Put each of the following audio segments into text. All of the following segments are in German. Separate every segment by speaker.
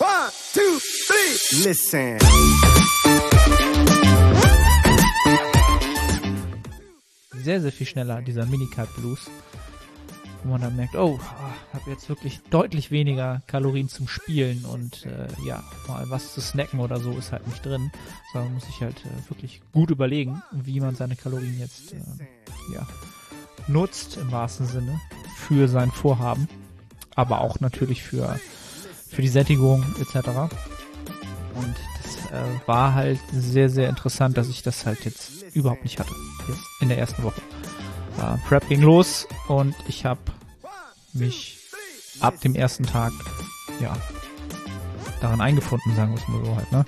Speaker 1: One, two, three. Listen.
Speaker 2: Sehr, sehr viel schneller, dieser Minicard Blues. Wo man dann merkt, oh, habe jetzt wirklich deutlich weniger Kalorien zum Spielen und äh, ja, mal was zu snacken oder so ist halt nicht drin. Sondern muss ich halt äh, wirklich gut überlegen, wie man seine Kalorien jetzt äh, ja, nutzt im wahrsten Sinne für sein Vorhaben. Aber auch natürlich für für die Sättigung etc. Und das äh, war halt sehr, sehr interessant, dass ich das halt jetzt überhaupt nicht hatte. In der ersten Woche. Äh, Prep ging los und ich habe mich ab dem ersten Tag, ja, daran eingefunden, sagen wir es mal so halt, ne?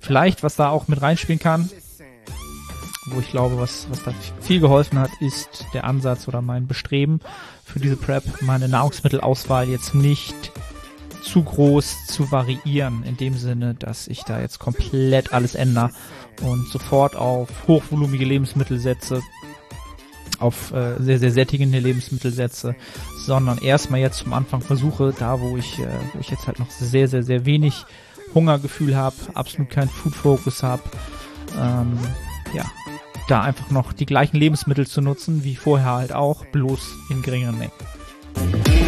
Speaker 2: Vielleicht, was da auch mit reinspielen kann, wo ich glaube, was, was da viel geholfen hat, ist der Ansatz oder mein Bestreben für diese Prep, meine Nahrungsmittelauswahl jetzt nicht zu groß zu variieren, in dem Sinne, dass ich da jetzt komplett alles ändere und sofort auf hochvolumige Lebensmittel setze, auf äh, sehr, sehr sättigende Lebensmittel setze, sondern erstmal jetzt zum Anfang versuche, da wo ich, äh, wo ich jetzt halt noch sehr, sehr, sehr wenig Hungergefühl habe, absolut keinen Food Focus habe, ähm, ja, da einfach noch die gleichen Lebensmittel zu nutzen, wie vorher halt auch, bloß in geringeren Mengen.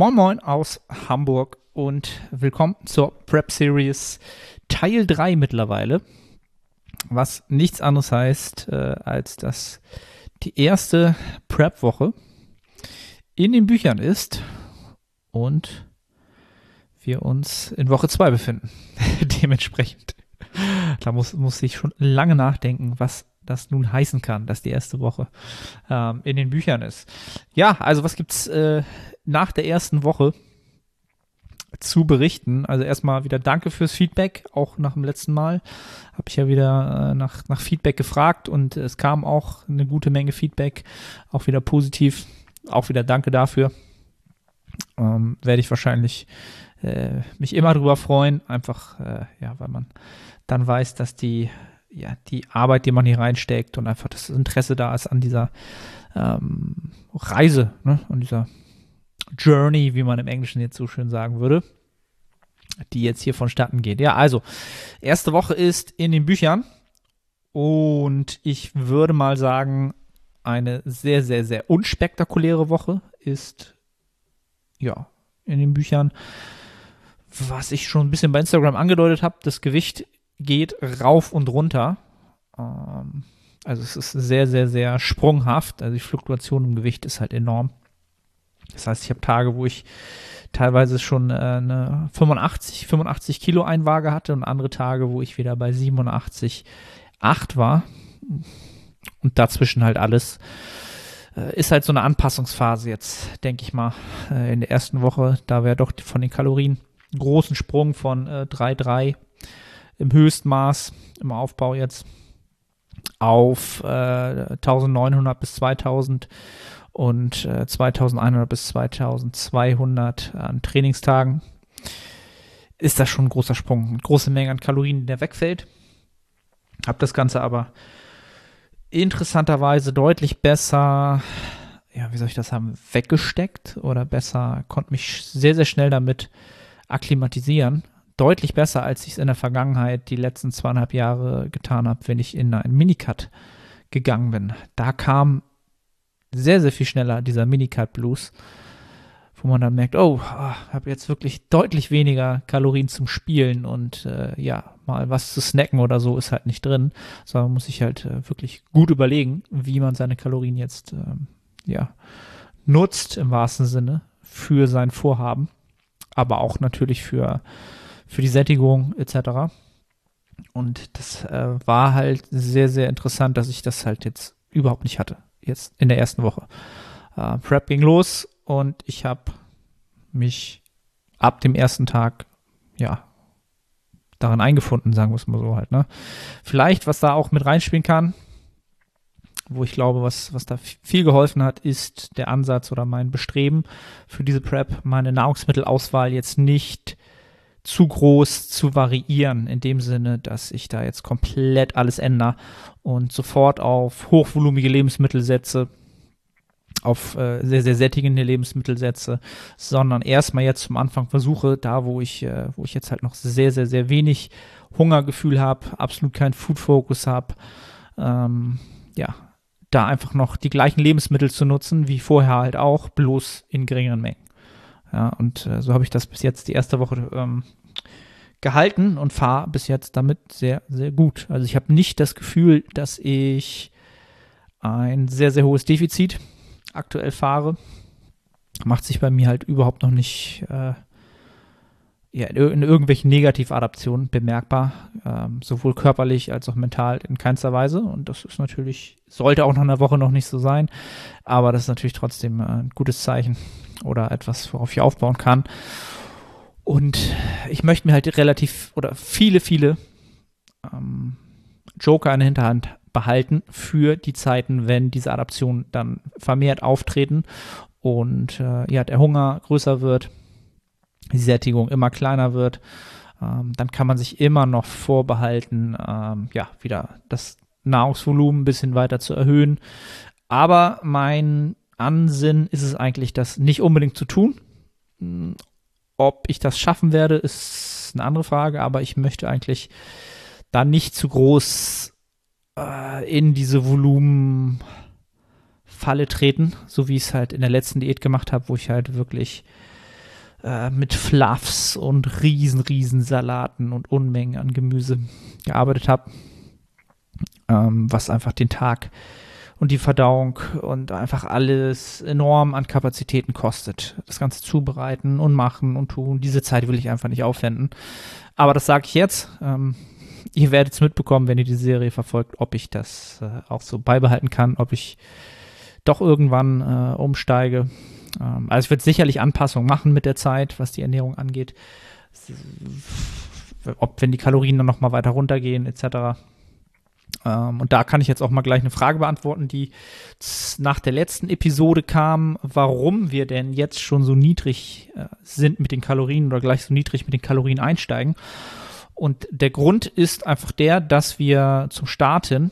Speaker 2: Moin Moin aus Hamburg und willkommen zur Prep Series Teil 3 mittlerweile. Was nichts anderes heißt, äh, als dass die erste Prep-Woche in den Büchern ist und wir uns in Woche 2 befinden. Dementsprechend. Da muss, muss ich schon lange nachdenken, was das nun heißen kann, dass die erste Woche ähm, in den Büchern ist. Ja, also was gibt's äh, nach der ersten Woche zu berichten. Also erstmal wieder danke fürs Feedback, auch nach dem letzten Mal habe ich ja wieder äh, nach, nach Feedback gefragt und es kam auch eine gute Menge Feedback, auch wieder positiv. Auch wieder danke dafür. Ähm, Werde ich wahrscheinlich äh, mich immer drüber freuen, einfach äh, ja, weil man dann weiß, dass die ja die Arbeit, die man hier reinsteckt und einfach das Interesse da ist an dieser ähm, Reise, ne, an dieser Journey, wie man im Englischen jetzt so schön sagen würde, die jetzt hier vonstatten geht. Ja, also, erste Woche ist in den Büchern und ich würde mal sagen, eine sehr, sehr, sehr unspektakuläre Woche ist, ja, in den Büchern, was ich schon ein bisschen bei Instagram angedeutet habe, das Gewicht geht rauf und runter. Ähm, also es ist sehr, sehr, sehr sprunghaft. Also die Fluktuation im Gewicht ist halt enorm. Das heißt, ich habe Tage, wo ich teilweise schon äh, eine 85, 85 Kilo Einwaage hatte und andere Tage, wo ich wieder bei 87, 8 war. Und dazwischen halt alles. Äh, ist halt so eine Anpassungsphase jetzt, denke ich mal, äh, in der ersten Woche. Da wäre doch von den Kalorien großen Sprung von äh, 3,3 im Höchstmaß im Aufbau jetzt auf äh, 1900 bis 2000 und äh, 2100 bis 2200 an Trainingstagen ist das schon ein großer Sprung. Große Menge an Kalorien, der wegfällt. Hab das Ganze aber interessanterweise deutlich besser, ja, wie soll ich das haben, weggesteckt oder besser, konnte mich sehr, sehr schnell damit akklimatisieren. Deutlich besser, als ich es in der Vergangenheit die letzten zweieinhalb Jahre getan habe, wenn ich in einen Minicut gegangen bin. Da kam sehr, sehr viel schneller, dieser Minicard Blues, wo man dann merkt, oh, oh habe jetzt wirklich deutlich weniger Kalorien zum Spielen und äh, ja, mal was zu snacken oder so ist halt nicht drin, sondern muss ich halt äh, wirklich gut überlegen, wie man seine Kalorien jetzt ähm, ja nutzt im wahrsten Sinne für sein Vorhaben, aber auch natürlich für für die Sättigung etc. Und das äh, war halt sehr, sehr interessant, dass ich das halt jetzt überhaupt nicht hatte jetzt in der ersten Woche. Äh, Prep ging los und ich habe mich ab dem ersten Tag, ja, daran eingefunden, sagen wir es mal so halt. Ne? Vielleicht, was da auch mit reinspielen kann, wo ich glaube, was, was da viel geholfen hat, ist der Ansatz oder mein Bestreben für diese Prep, meine Nahrungsmittelauswahl jetzt nicht zu groß zu variieren, in dem Sinne, dass ich da jetzt komplett alles ändere und sofort auf hochvolumige Lebensmittel setze, auf äh, sehr, sehr sättigende Lebensmittel setze, sondern erstmal jetzt zum Anfang versuche, da wo ich, äh, wo ich jetzt halt noch sehr, sehr, sehr wenig Hungergefühl habe, absolut keinen Food-Focus habe, ähm, ja, da einfach noch die gleichen Lebensmittel zu nutzen, wie vorher halt auch, bloß in geringeren Mengen. Ja, und äh, so habe ich das bis jetzt die erste Woche ähm, gehalten und fahre bis jetzt damit sehr, sehr gut. Also ich habe nicht das Gefühl, dass ich ein sehr, sehr hohes Defizit aktuell fahre. Macht sich bei mir halt überhaupt noch nicht äh, ja, in, irgendwelchen Negativadaptionen bemerkbar, ähm, sowohl körperlich als auch mental in keinster Weise. Und das ist natürlich, sollte auch nach einer Woche noch nicht so sein, aber das ist natürlich trotzdem äh, ein gutes Zeichen oder etwas, worauf ich aufbauen kann. Und ich möchte mir halt relativ oder viele, viele ähm, Joker in der Hinterhand behalten für die Zeiten, wenn diese Adaptionen dann vermehrt auftreten und äh, ja, der Hunger größer wird, die Sättigung immer kleiner wird. Ähm, dann kann man sich immer noch vorbehalten, ähm, ja, wieder das Nahrungsvolumen ein bisschen weiter zu erhöhen. Aber mein Ansinn ist es eigentlich, das nicht unbedingt zu tun. Hm, ob ich das schaffen werde, ist eine andere Frage, aber ich möchte eigentlich da nicht zu groß äh, in diese Volumenfalle treten, so wie ich es halt in der letzten Diät gemacht habe, wo ich halt wirklich äh, mit Fluffs und riesen, riesen Salaten und Unmengen an Gemüse gearbeitet habe, ähm, was einfach den Tag und die Verdauung und einfach alles enorm an Kapazitäten kostet. Das Ganze zubereiten und machen und tun. Diese Zeit will ich einfach nicht aufwenden. Aber das sage ich jetzt. Ähm, ihr werdet es mitbekommen, wenn ihr die Serie verfolgt, ob ich das äh, auch so beibehalten kann, ob ich doch irgendwann äh, umsteige. Ähm, also ich werde sicherlich Anpassungen machen mit der Zeit, was die Ernährung angeht. Ob wenn die Kalorien dann noch mal weiter runtergehen etc. Ähm, und da kann ich jetzt auch mal gleich eine Frage beantworten, die nach der letzten Episode kam, warum wir denn jetzt schon so niedrig äh, sind mit den Kalorien oder gleich so niedrig mit den Kalorien einsteigen. Und der Grund ist einfach der, dass wir zum Starten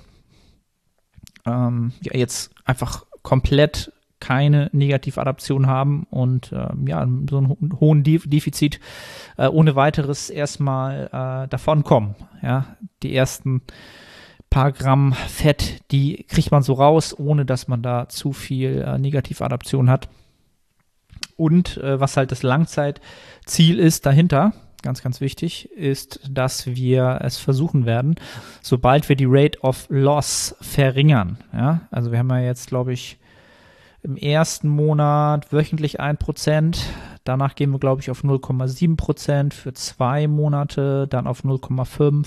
Speaker 2: ähm, ja jetzt einfach komplett keine Negativadaption haben und ähm, ja, so einen hohen Defizit äh, ohne weiteres erstmal äh, davon kommen. Ja, die ersten paar Gramm Fett, die kriegt man so raus, ohne dass man da zu viel äh, Negativadaption hat. Und äh, was halt das Langzeitziel ist dahinter, ganz, ganz wichtig, ist, dass wir es versuchen werden, sobald wir die Rate of Loss verringern. Ja, also wir haben ja jetzt, glaube ich, im ersten Monat wöchentlich 1%. Danach gehen wir, glaube ich, auf 0,7% für zwei Monate, dann auf 0,5%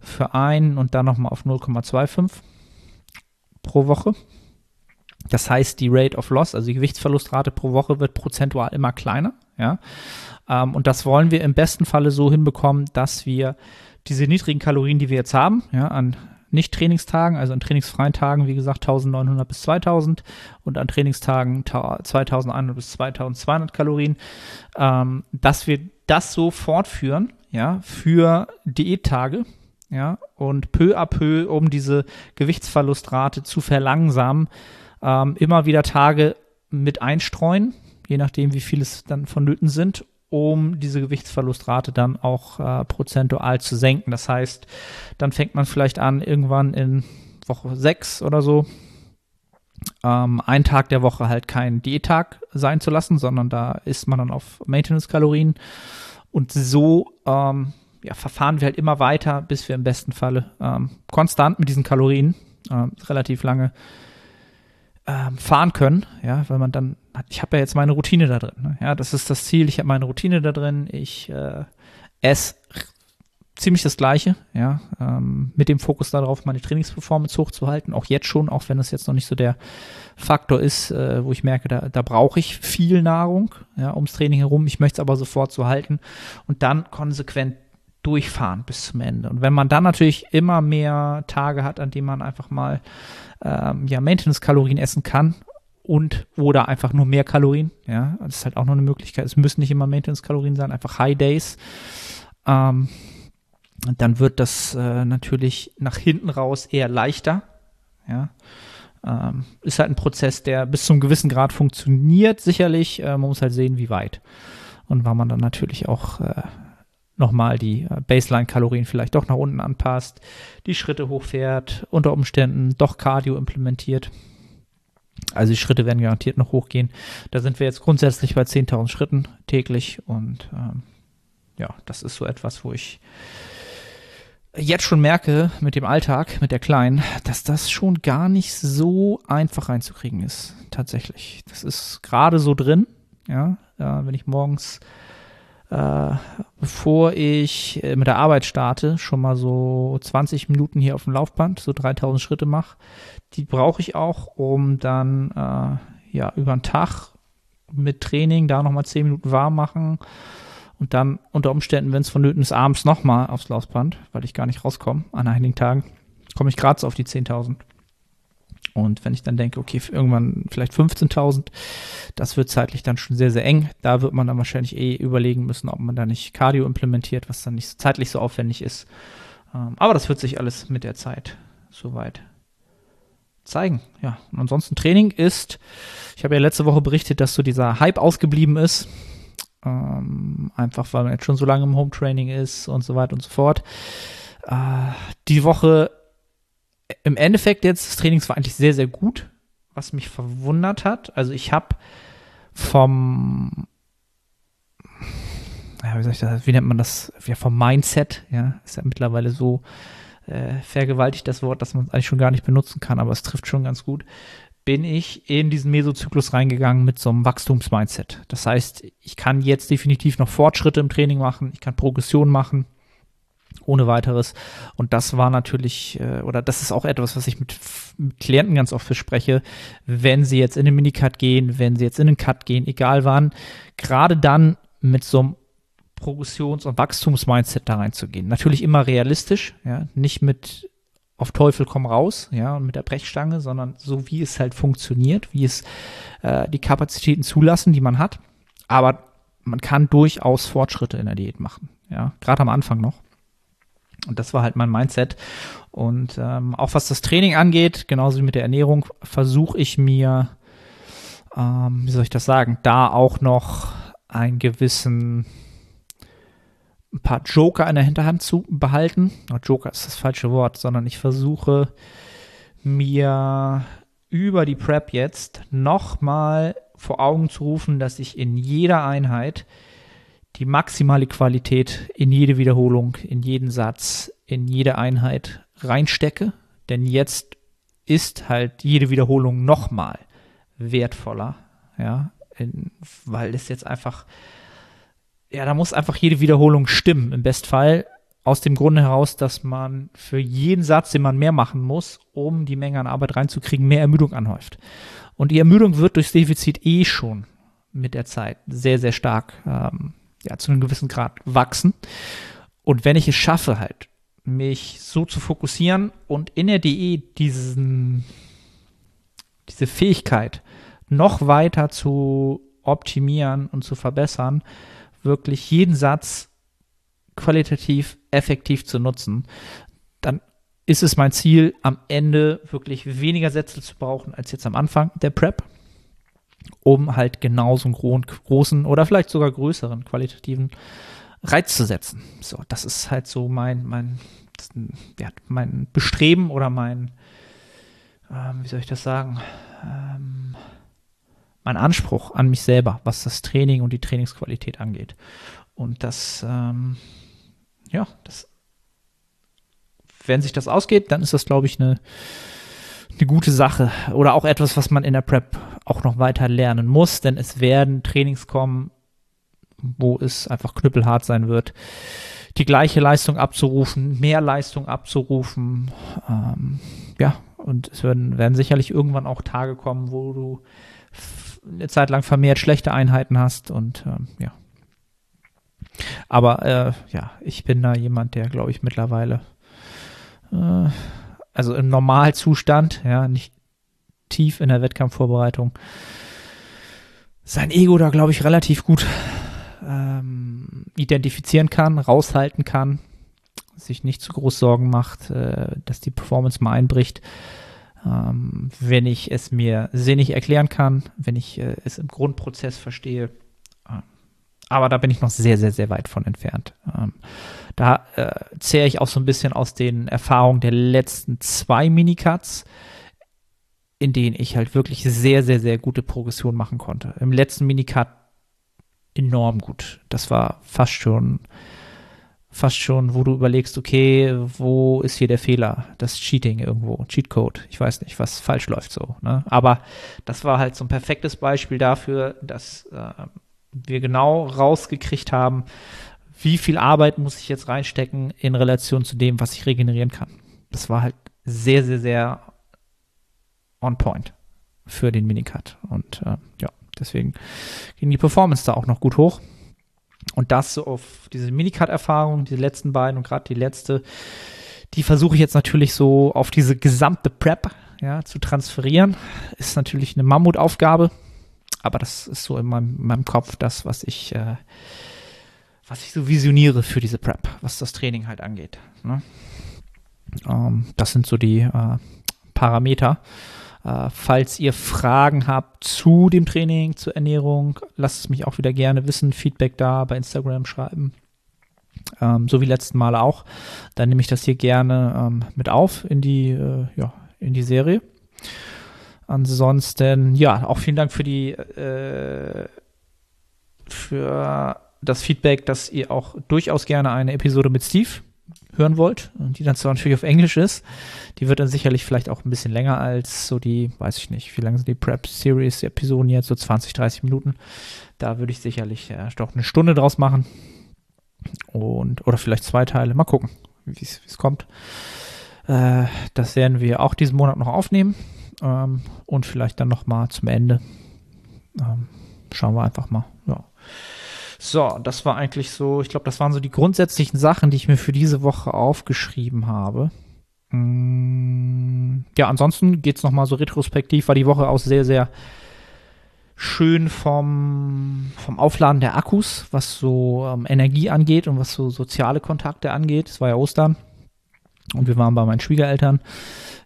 Speaker 2: für ein und dann nochmal auf 0,25 pro Woche. Das heißt, die Rate of Loss, also die Gewichtsverlustrate pro Woche, wird prozentual immer kleiner. Ja? Ähm, und das wollen wir im besten Falle so hinbekommen, dass wir diese niedrigen Kalorien, die wir jetzt haben, ja, an nicht-Trainingstagen, also an trainingsfreien Tagen, wie gesagt, 1900 bis 2000 und an Trainingstagen 2100 bis 2200 Kalorien, ähm, dass wir das so fortführen, ja, für Diättage, ja, und peu à peu, um diese Gewichtsverlustrate zu verlangsamen, ähm, immer wieder Tage mit einstreuen, je nachdem, wie viel es dann vonnöten sind, um diese Gewichtsverlustrate dann auch äh, prozentual zu senken. Das heißt, dann fängt man vielleicht an, irgendwann in Woche 6 oder so, ähm, einen Tag der Woche halt kein Diättag sein zu lassen, sondern da isst man dann auf Maintenance-Kalorien. Und so ähm, ja, verfahren wir halt immer weiter, bis wir im besten Falle ähm, konstant mit diesen Kalorien äh, relativ lange ähm, fahren können, ja, weil man dann, ich habe ja jetzt meine Routine da drin. Ne? Ja, das ist das Ziel, ich habe meine Routine da drin, ich äh, esse ziemlich das Gleiche, ja, ähm, mit dem Fokus darauf, meine Trainingsperformance hochzuhalten, auch jetzt schon, auch wenn das jetzt noch nicht so der Faktor ist, äh, wo ich merke, da, da brauche ich viel Nahrung, ja, ums Training herum, ich möchte es aber sofort so halten und dann konsequent durchfahren bis zum Ende. Und wenn man dann natürlich immer mehr Tage hat, an denen man einfach mal ähm, ja, Maintenance-Kalorien essen kann und oder einfach nur mehr Kalorien. Ja, das ist halt auch noch eine Möglichkeit. Es müssen nicht immer Maintenance-Kalorien sein, einfach High Days. Ähm, dann wird das äh, natürlich nach hinten raus eher leichter. Ja, ähm, ist halt ein Prozess, der bis zum gewissen Grad funktioniert, sicherlich. Äh, man muss halt sehen, wie weit. Und weil man dann natürlich auch äh, nochmal die äh, Baseline-Kalorien vielleicht doch nach unten anpasst, die Schritte hochfährt, unter Umständen doch Cardio implementiert. Also die Schritte werden garantiert noch hochgehen. Da sind wir jetzt grundsätzlich bei 10.000 Schritten täglich und ähm, ja, das ist so etwas, wo ich jetzt schon merke mit dem Alltag, mit der Kleinen, dass das schon gar nicht so einfach reinzukriegen ist. Tatsächlich. Das ist gerade so drin. Ja, äh, wenn ich morgens, äh, bevor ich äh, mit der Arbeit starte, schon mal so 20 Minuten hier auf dem Laufband, so 3000 Schritte mache, die brauche ich auch, um dann äh, ja über den Tag mit Training da nochmal 10 Minuten warm machen und dann unter Umständen, wenn es vonnöten ist, abends nochmal aufs Laufband, weil ich gar nicht rauskomme an einigen Tagen, komme ich gerade so auf die 10.000. Und wenn ich dann denke, okay, irgendwann vielleicht 15.000, das wird zeitlich dann schon sehr, sehr eng. Da wird man dann wahrscheinlich eh überlegen müssen, ob man da nicht Cardio implementiert, was dann nicht zeitlich so aufwendig ist. Ähm, aber das wird sich alles mit der Zeit soweit zeigen. Ja, und ansonsten Training ist, ich habe ja letzte Woche berichtet, dass so dieser Hype ausgeblieben ist ähm, einfach weil man jetzt schon so lange im Home Training ist und so weiter und so fort. Äh, die Woche im Endeffekt jetzt, das Training war eigentlich sehr, sehr gut, was mich verwundert hat. Also ich habe vom ja, wie das, wie nennt man das? Ja, vom Mindset, ja, ist ja mittlerweile so äh, vergewaltigt das Wort, dass man es eigentlich schon gar nicht benutzen kann, aber es trifft schon ganz gut bin ich in diesen Mesozyklus reingegangen mit so einem Wachstumsmindset. Das heißt, ich kann jetzt definitiv noch Fortschritte im Training machen, ich kann Progression machen, ohne weiteres. Und das war natürlich, äh, oder das ist auch etwas, was ich mit, mit Klienten ganz oft verspreche, wenn sie jetzt in den Minicut gehen, wenn sie jetzt in den Cut gehen, egal wann, gerade dann mit so einem Progressions- und Wachstumsmindset da reinzugehen. Natürlich immer realistisch, ja, nicht mit auf Teufel komm raus, ja, und mit der Brechstange, sondern so wie es halt funktioniert, wie es äh, die Kapazitäten zulassen, die man hat. Aber man kann durchaus Fortschritte in der Diät machen, ja, gerade am Anfang noch. Und das war halt mein Mindset. Und ähm, auch was das Training angeht, genauso wie mit der Ernährung, versuche ich mir, ähm, wie soll ich das sagen, da auch noch einen gewissen ein paar Joker in der Hinterhand zu behalten. Oh, Joker ist das falsche Wort, sondern ich versuche mir über die Prep jetzt nochmal vor Augen zu rufen, dass ich in jeder Einheit die maximale Qualität in jede Wiederholung, in jeden Satz, in jede Einheit reinstecke. Denn jetzt ist halt jede Wiederholung nochmal wertvoller, ja, in, weil es jetzt einfach ja, da muss einfach jede Wiederholung stimmen, im Bestfall. Aus dem Grunde heraus, dass man für jeden Satz, den man mehr machen muss, um die Menge an Arbeit reinzukriegen, mehr Ermüdung anhäuft. Und die Ermüdung wird durchs Defizit eh schon mit der Zeit sehr, sehr stark ähm, ja, zu einem gewissen Grad wachsen. Und wenn ich es schaffe, halt, mich so zu fokussieren und in der Diät diesen, diese Fähigkeit noch weiter zu optimieren und zu verbessern, wirklich jeden Satz qualitativ effektiv zu nutzen, dann ist es mein Ziel, am Ende wirklich weniger Sätze zu brauchen als jetzt am Anfang der Prep, um halt genauso einen großen oder vielleicht sogar größeren qualitativen Reiz zu setzen. So, das ist halt so mein, mein, ja, mein Bestreben oder mein, ähm, wie soll ich das sagen, ähm, mein Anspruch an mich selber, was das Training und die Trainingsqualität angeht. Und das, ähm, ja, das, wenn sich das ausgeht, dann ist das, glaube ich, eine, eine gute Sache. Oder auch etwas, was man in der Prep auch noch weiter lernen muss, denn es werden Trainings kommen, wo es einfach knüppelhart sein wird, die gleiche Leistung abzurufen, mehr Leistung abzurufen. Ähm, ja, und es werden, werden sicherlich irgendwann auch Tage kommen, wo du eine Zeit lang vermehrt schlechte Einheiten hast und ähm, ja. Aber äh, ja, ich bin da jemand, der, glaube ich, mittlerweile, äh, also im Normalzustand, ja, nicht tief in der Wettkampfvorbereitung sein Ego da, glaube ich, relativ gut ähm, identifizieren kann, raushalten kann, sich nicht zu groß Sorgen macht, äh, dass die Performance mal einbricht. Ähm, wenn ich es mir sinnig erklären kann, wenn ich äh, es im Grundprozess verstehe. Äh, aber da bin ich noch sehr, sehr, sehr weit von entfernt. Ähm, da äh, zähre ich auch so ein bisschen aus den Erfahrungen der letzten zwei Minicuts, in denen ich halt wirklich sehr, sehr, sehr gute Progression machen konnte. Im letzten Minicut enorm gut. Das war fast schon, fast schon, wo du überlegst, okay, wo ist hier der Fehler? Das Cheating irgendwo, Cheatcode. Ich weiß nicht, was falsch läuft so. Ne? Aber das war halt so ein perfektes Beispiel dafür, dass äh, wir genau rausgekriegt haben, wie viel Arbeit muss ich jetzt reinstecken in Relation zu dem, was ich regenerieren kann. Das war halt sehr, sehr, sehr on point für den Minicut. Und äh, ja, deswegen ging die Performance da auch noch gut hoch. Und das so auf diese Minicut-Erfahrung, die letzten beiden und gerade die letzte, die versuche ich jetzt natürlich so auf diese gesamte Prep ja, zu transferieren. Ist natürlich eine Mammutaufgabe, aber das ist so in meinem, in meinem Kopf das, was ich äh, was ich so visioniere für diese Prep, was das Training halt angeht. Ne? Ähm, das sind so die äh, Parameter. Äh, falls ihr Fragen habt zu dem Training, zur Ernährung, lasst es mich auch wieder gerne wissen. Feedback da bei Instagram schreiben. Ähm, so wie letzten Mal auch. Dann nehme ich das hier gerne ähm, mit auf in die, äh, ja, in die Serie. Ansonsten, ja, auch vielen Dank für die äh, für das Feedback, dass ihr auch durchaus gerne eine Episode mit Steve hören wollt, die dann zwar natürlich auf Englisch ist, die wird dann sicherlich vielleicht auch ein bisschen länger als so die, weiß ich nicht, wie lange sind die Prep Series Episoden jetzt, so 20, 30 Minuten. Da würde ich sicherlich äh, doch eine Stunde draus machen. Und, oder vielleicht zwei Teile. Mal gucken, wie es kommt. Äh, das werden wir auch diesen Monat noch aufnehmen. Ähm, und vielleicht dann noch mal zum Ende. Ähm, schauen wir einfach mal. Ja. So, das war eigentlich so, ich glaube, das waren so die grundsätzlichen Sachen, die ich mir für diese Woche aufgeschrieben habe. Mm, ja, ansonsten geht es nochmal so retrospektiv, war die Woche auch sehr, sehr schön vom, vom Aufladen der Akkus, was so ähm, Energie angeht und was so soziale Kontakte angeht. Es war ja Ostern und wir waren bei meinen Schwiegereltern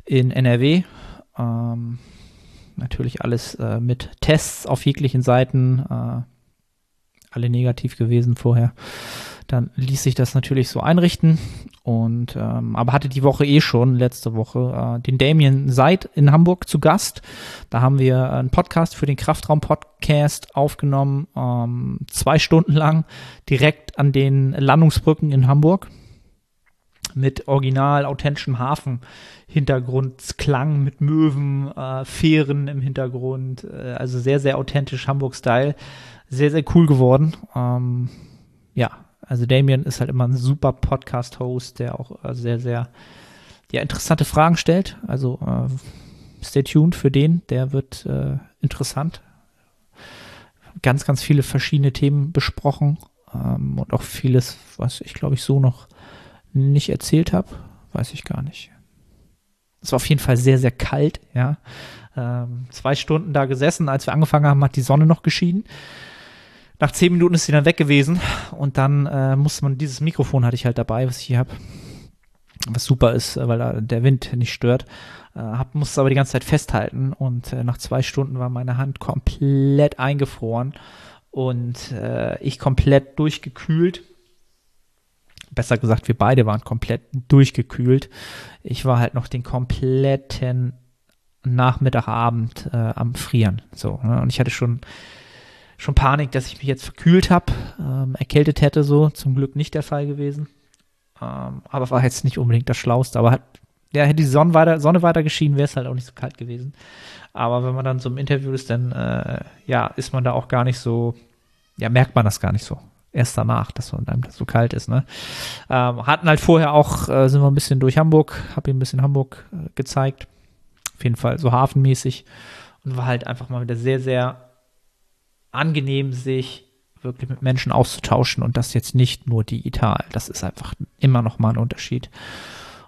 Speaker 2: in NRW. Ähm, natürlich alles äh, mit Tests auf jeglichen Seiten. Äh, alle negativ gewesen vorher. Dann ließ sich das natürlich so einrichten und ähm, aber hatte die Woche eh schon letzte Woche äh, den Damien Seid in Hamburg zu Gast. Da haben wir einen Podcast für den Kraftraum Podcast aufgenommen, ähm, zwei Stunden lang direkt an den Landungsbrücken in Hamburg mit original authentischem Hafen Hintergrundklang mit Möwen, äh, Fähren im Hintergrund, äh, also sehr sehr authentisch Hamburg Style sehr, sehr cool geworden. Ähm, ja, also Damien ist halt immer ein super Podcast-Host, der auch äh, sehr, sehr ja, interessante Fragen stellt. Also äh, stay tuned für den, der wird äh, interessant. Ganz, ganz viele verschiedene Themen besprochen ähm, und auch vieles, was ich glaube ich so noch nicht erzählt habe, weiß ich gar nicht. Es war auf jeden Fall sehr, sehr kalt, ja. Ähm, zwei Stunden da gesessen, als wir angefangen haben, hat die Sonne noch geschienen. Nach zehn Minuten ist sie dann weg gewesen und dann äh, musste man, dieses Mikrofon hatte ich halt dabei, was ich hier habe, was super ist, weil da der Wind nicht stört. Äh, hab, musste aber die ganze Zeit festhalten und äh, nach zwei Stunden war meine Hand komplett eingefroren und äh, ich komplett durchgekühlt. Besser gesagt, wir beide waren komplett durchgekühlt. Ich war halt noch den kompletten Nachmittagabend äh, am Frieren. So, ne? Und ich hatte schon schon Panik, dass ich mich jetzt verkühlt habe, ähm, erkältet hätte so. Zum Glück nicht der Fall gewesen. Ähm, aber war jetzt nicht unbedingt das Schlauste. Aber hat, ja, hätte die Sonne weiter, Sonne weiter geschienen, wäre es halt auch nicht so kalt gewesen. Aber wenn man dann so im Interview ist, dann äh, ja, ist man da auch gar nicht so, ja, merkt man das gar nicht so. Erst danach, dass man einem das so kalt ist, ne? Ähm, hatten halt vorher auch, äh, sind wir ein bisschen durch Hamburg, habe ihm ein bisschen Hamburg äh, gezeigt. Auf jeden Fall so hafenmäßig. Und war halt einfach mal wieder sehr, sehr angenehm, sich wirklich mit Menschen auszutauschen und das jetzt nicht nur digital. Das ist einfach immer noch mal ein Unterschied.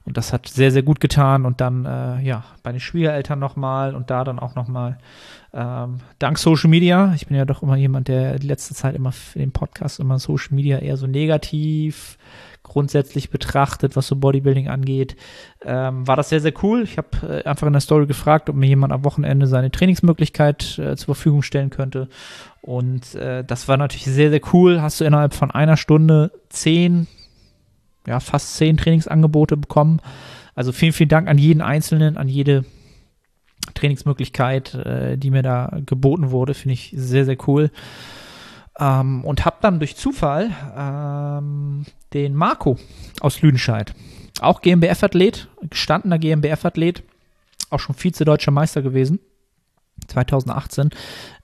Speaker 2: Und das hat sehr, sehr gut getan. Und dann, äh, ja, bei den Schwiegereltern nochmal und da dann auch nochmal ähm, dank Social Media. Ich bin ja doch immer jemand, der die letzte Zeit immer für den Podcast immer Social Media eher so negativ grundsätzlich betrachtet, was so Bodybuilding angeht, ähm, war das sehr, sehr cool. Ich habe äh, einfach in der Story gefragt, ob mir jemand am Wochenende seine Trainingsmöglichkeit äh, zur Verfügung stellen könnte. Und äh, das war natürlich sehr, sehr cool. Hast du innerhalb von einer Stunde zehn, ja, fast zehn Trainingsangebote bekommen. Also vielen, vielen Dank an jeden Einzelnen, an jede Trainingsmöglichkeit, äh, die mir da geboten wurde, finde ich sehr, sehr cool. Ähm, und habe dann durch Zufall ähm, den Marco aus Lüdenscheid, auch GmbF-Athlet, gestandener GmbF-Athlet, auch schon Vize-Deutscher Meister gewesen, 2018,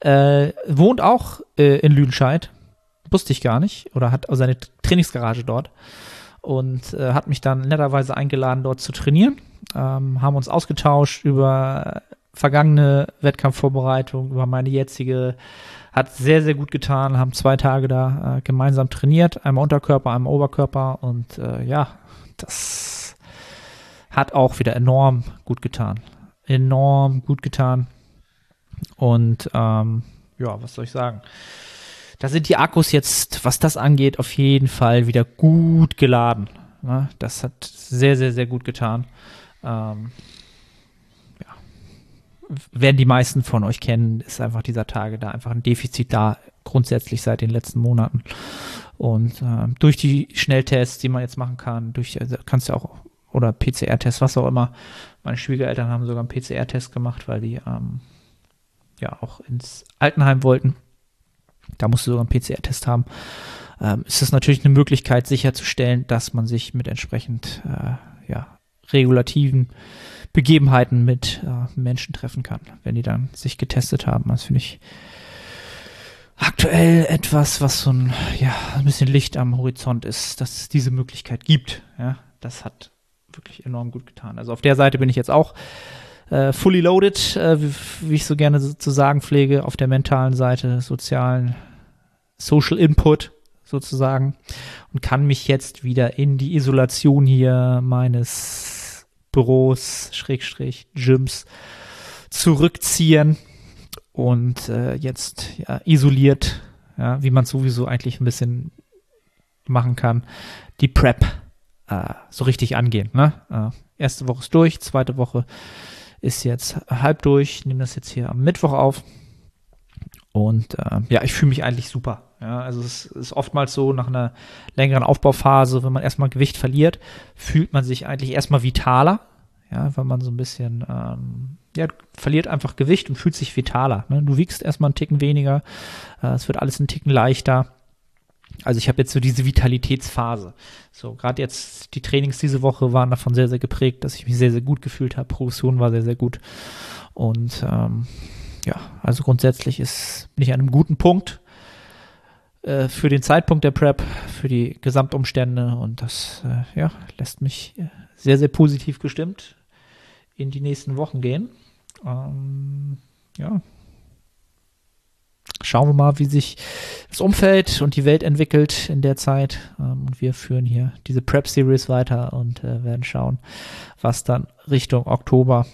Speaker 2: äh, wohnt auch äh, in Lüdenscheid, wusste ich gar nicht, oder hat seine Trainingsgarage dort und äh, hat mich dann netterweise eingeladen, dort zu trainieren. Ähm, haben uns ausgetauscht über vergangene Wettkampfvorbereitung, über meine jetzige. Hat sehr, sehr gut getan, haben zwei Tage da äh, gemeinsam trainiert, einmal Unterkörper, einmal Oberkörper und äh, ja, das hat auch wieder enorm gut getan. Enorm gut getan. Und ähm, ja, was soll ich sagen? Da sind die Akkus jetzt, was das angeht, auf jeden Fall wieder gut geladen. Ne? Das hat sehr, sehr, sehr gut getan. Ähm, werden die meisten von euch kennen, ist einfach dieser Tage da einfach ein Defizit da, grundsätzlich seit den letzten Monaten. Und äh, durch die Schnelltests, die man jetzt machen kann, durch, also kannst du auch, oder PCR-Tests, was auch immer. Meine Schwiegereltern haben sogar einen PCR-Test gemacht, weil die ähm, ja auch ins Altenheim wollten. Da musst du sogar einen PCR-Test haben. Ähm, ist es natürlich eine Möglichkeit sicherzustellen, dass man sich mit entsprechend äh, ja, regulativen Begebenheiten mit äh, Menschen treffen kann, wenn die dann sich getestet haben. Das finde ich aktuell etwas, was so ein, ja, ein bisschen Licht am Horizont ist, dass es diese Möglichkeit gibt. Ja, das hat wirklich enorm gut getan. Also auf der Seite bin ich jetzt auch äh, fully loaded, äh, wie, wie, ich so gerne so, zu sagen pflege, auf der mentalen Seite, sozialen, Social Input sozusagen und kann mich jetzt wieder in die Isolation hier meines Büros, Schrägstrich, Gyms zurückziehen und äh, jetzt ja, isoliert, ja, wie man sowieso eigentlich ein bisschen machen kann, die Prep äh, so richtig angehen. Ne? Äh, erste Woche ist durch, zweite Woche ist jetzt halb durch. Nehme das jetzt hier am Mittwoch auf. Und äh, ja, ich fühle mich eigentlich super. Ja, also es ist oftmals so, nach einer längeren Aufbauphase, wenn man erstmal Gewicht verliert, fühlt man sich eigentlich erstmal vitaler. Ja, weil man so ein bisschen, ähm, ja, verliert einfach Gewicht und fühlt sich vitaler. Ne? Du wiegst erstmal einen Ticken weniger, äh, es wird alles einen Ticken leichter. Also ich habe jetzt so diese Vitalitätsphase. So, gerade jetzt die Trainings diese Woche waren davon sehr, sehr geprägt, dass ich mich sehr, sehr gut gefühlt habe. Progression war sehr, sehr gut. Und ähm, ja, also grundsätzlich ist, bin ich an einem guten Punkt äh, für den Zeitpunkt der Prep, für die Gesamtumstände und das äh, ja, lässt mich äh, sehr, sehr positiv gestimmt in die nächsten Wochen gehen. Ähm, ja. Schauen wir mal, wie sich das Umfeld und die Welt entwickelt in der Zeit. Ähm, und wir führen hier diese Prep-Series weiter und äh, werden schauen, was dann Richtung Oktober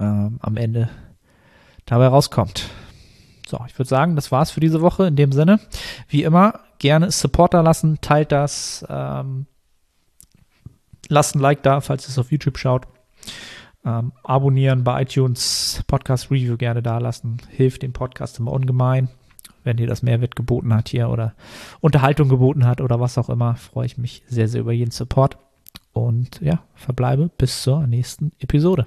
Speaker 2: ähm, am Ende dabei rauskommt. So, ich würde sagen, das war's für diese Woche. In dem Sinne, wie immer, gerne Supporter lassen, teilt das, ähm, lasst ein Like da, falls ihr es auf YouTube schaut. Ähm, abonnieren bei iTunes, Podcast Review gerne da lassen, hilft dem Podcast immer ungemein. Wenn dir das Mehrwert geboten hat hier oder Unterhaltung geboten hat oder was auch immer, freue ich mich sehr, sehr über jeden Support. Und ja, verbleibe bis zur nächsten Episode.